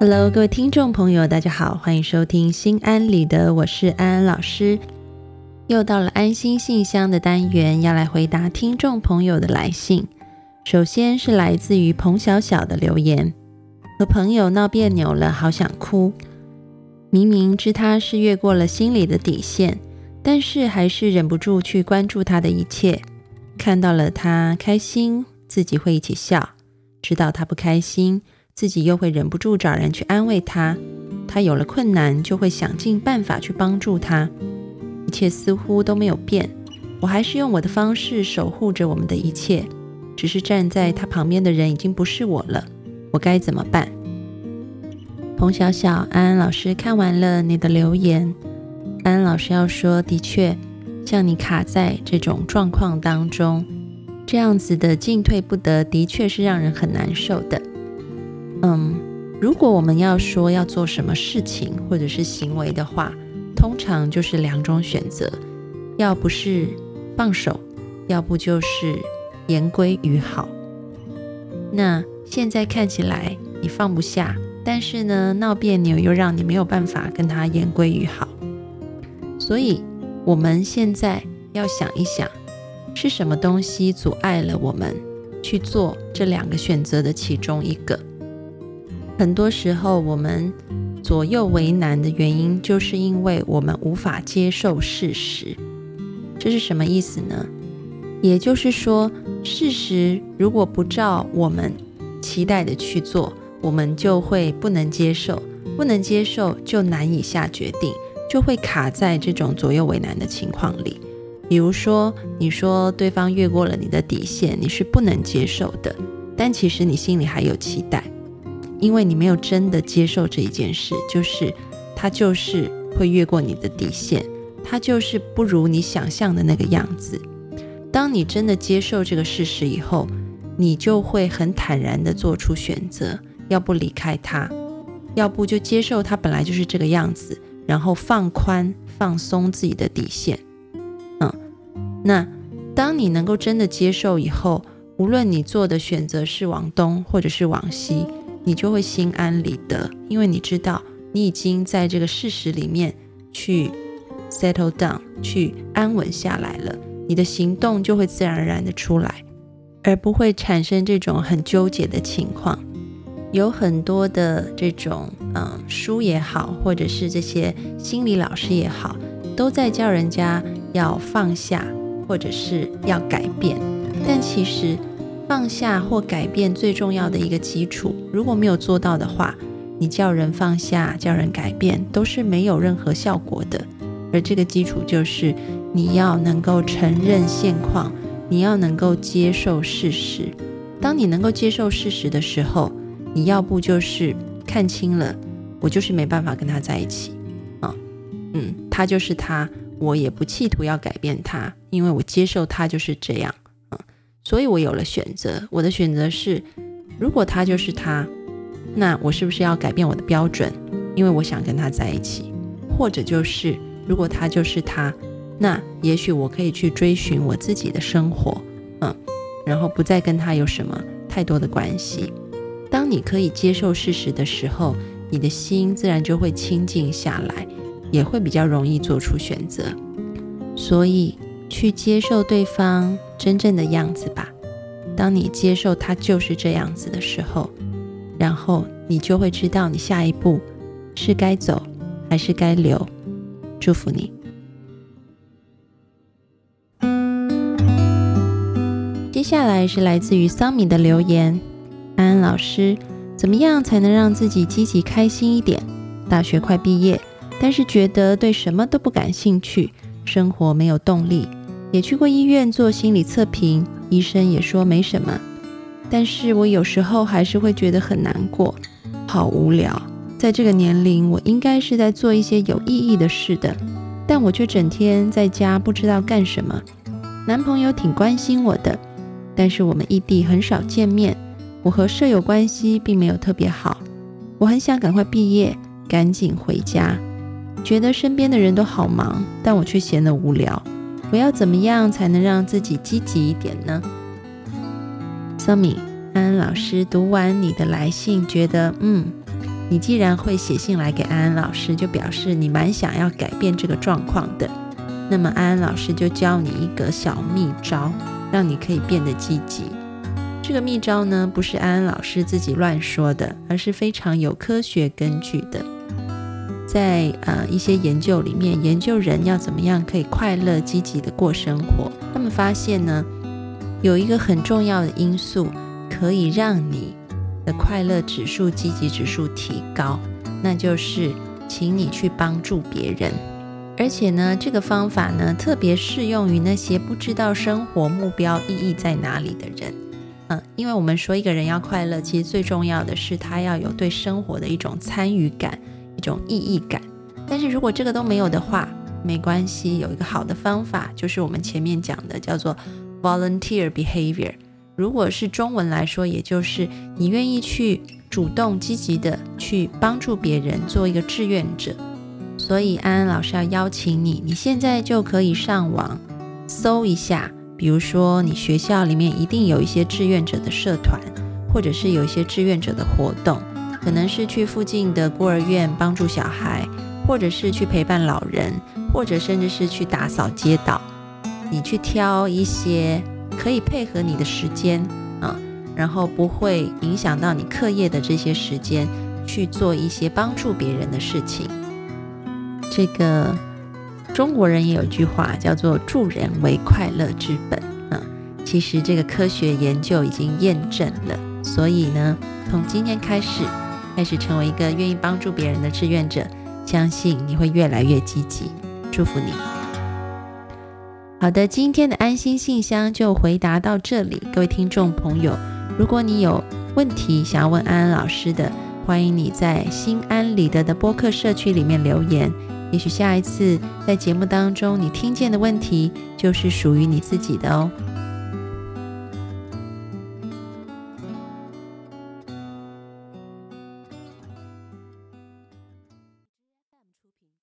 Hello，各位听众朋友，大家好，欢迎收听心安理得，我是安安老师。又到了安心信箱的单元，要来回答听众朋友的来信。首先是来自于彭小小的留言：和朋友闹别扭了，好想哭。明明知他是越过了心里的底线，但是还是忍不住去关注他的一切。看到了他开心，自己会一起笑；知道他不开心。自己又会忍不住找人去安慰他，他有了困难就会想尽办法去帮助他，一切似乎都没有变，我还是用我的方式守护着我们的一切，只是站在他旁边的人已经不是我了，我该怎么办？彭小小，安安老师看完了你的留言，安安老师要说，的确，像你卡在这种状况当中，这样子的进退不得，的确是让人很难受的。嗯，如果我们要说要做什么事情或者是行为的话，通常就是两种选择，要不是放手，要不就是言归于好。那现在看起来你放不下，但是呢闹别扭又让你没有办法跟他言归于好，所以我们现在要想一想，是什么东西阻碍了我们去做这两个选择的其中一个？很多时候，我们左右为难的原因，就是因为我们无法接受事实。这是什么意思呢？也就是说，事实如果不照我们期待的去做，我们就会不能接受，不能接受就难以下决定，就会卡在这种左右为难的情况里。比如说，你说对方越过了你的底线，你是不能接受的，但其实你心里还有期待。因为你没有真的接受这一件事，就是他就是会越过你的底线，他就是不如你想象的那个样子。当你真的接受这个事实以后，你就会很坦然的做出选择，要不离开他，要不就接受他本来就是这个样子，然后放宽放松自己的底线。嗯，那当你能够真的接受以后，无论你做的选择是往东或者是往西。你就会心安理得，因为你知道你已经在这个事实里面去 settle down，去安稳下来了。你的行动就会自然而然的出来，而不会产生这种很纠结的情况。有很多的这种嗯书也好，或者是这些心理老师也好，都在教人家要放下，或者是要改变，但其实。放下或改变最重要的一个基础，如果没有做到的话，你叫人放下、叫人改变都是没有任何效果的。而这个基础就是你要能够承认现况，你要能够接受事实。当你能够接受事实的时候，你要不就是看清了，我就是没办法跟他在一起啊，嗯，他就是他，我也不企图要改变他，因为我接受他就是这样。所以我有了选择，我的选择是，如果他就是他，那我是不是要改变我的标准？因为我想跟他在一起，或者就是，如果他就是他，那也许我可以去追寻我自己的生活，嗯，然后不再跟他有什么太多的关系。当你可以接受事实的时候，你的心自然就会清静下来，也会比较容易做出选择。所以。去接受对方真正的样子吧。当你接受他就是这样子的时候，然后你就会知道你下一步是该走还是该留。祝福你。接下来是来自于桑米的留言：安安老师，怎么样才能让自己积极开心一点？大学快毕业，但是觉得对什么都不感兴趣，生活没有动力。也去过医院做心理测评，医生也说没什么，但是我有时候还是会觉得很难过，好无聊。在这个年龄，我应该是在做一些有意义的事的，但我却整天在家不知道干什么。男朋友挺关心我的，但是我们异地很少见面，我和舍友关系并没有特别好。我很想赶快毕业，赶紧回家，觉得身边的人都好忙，但我却闲得无聊。我要怎么样才能让自己积极一点呢 Sami，安安老师读完你的来信，觉得嗯，你既然会写信来给安安老师，就表示你蛮想要改变这个状况的。那么安安老师就教你一个小秘招，让你可以变得积极。这个秘招呢，不是安安老师自己乱说的，而是非常有科学根据的。在呃一些研究里面，研究人要怎么样可以快乐积极的过生活，他们发现呢，有一个很重要的因素可以让你的快乐指数、积极指数提高，那就是请你去帮助别人。而且呢，这个方法呢，特别适用于那些不知道生活目标意义在哪里的人。嗯，因为我们说一个人要快乐，其实最重要的是他要有对生活的一种参与感、一种意义感。但是如果这个都没有的话，没关系，有一个好的方法，就是我们前面讲的叫做 volunteer behavior。如果是中文来说，也就是你愿意去主动积极的去帮助别人，做一个志愿者。所以安安老师要邀请你，你现在就可以上网搜一下。比如说，你学校里面一定有一些志愿者的社团，或者是有一些志愿者的活动，可能是去附近的孤儿院帮助小孩，或者是去陪伴老人，或者甚至是去打扫街道。你去挑一些可以配合你的时间啊，然后不会影响到你课业的这些时间，去做一些帮助别人的事情。这个。中国人也有句话叫做“助人为快乐之本”啊，其实这个科学研究已经验证了。所以呢，从今天开始，开始成为一个愿意帮助别人的志愿者，相信你会越来越积极。祝福你。好的，今天的安心信箱就回答到这里。各位听众朋友，如果你有问题想要问安安老师的，欢迎你在心安理得的播客社区里面留言。也许下一次在节目当中，你听见的问题就是属于你自己的哦。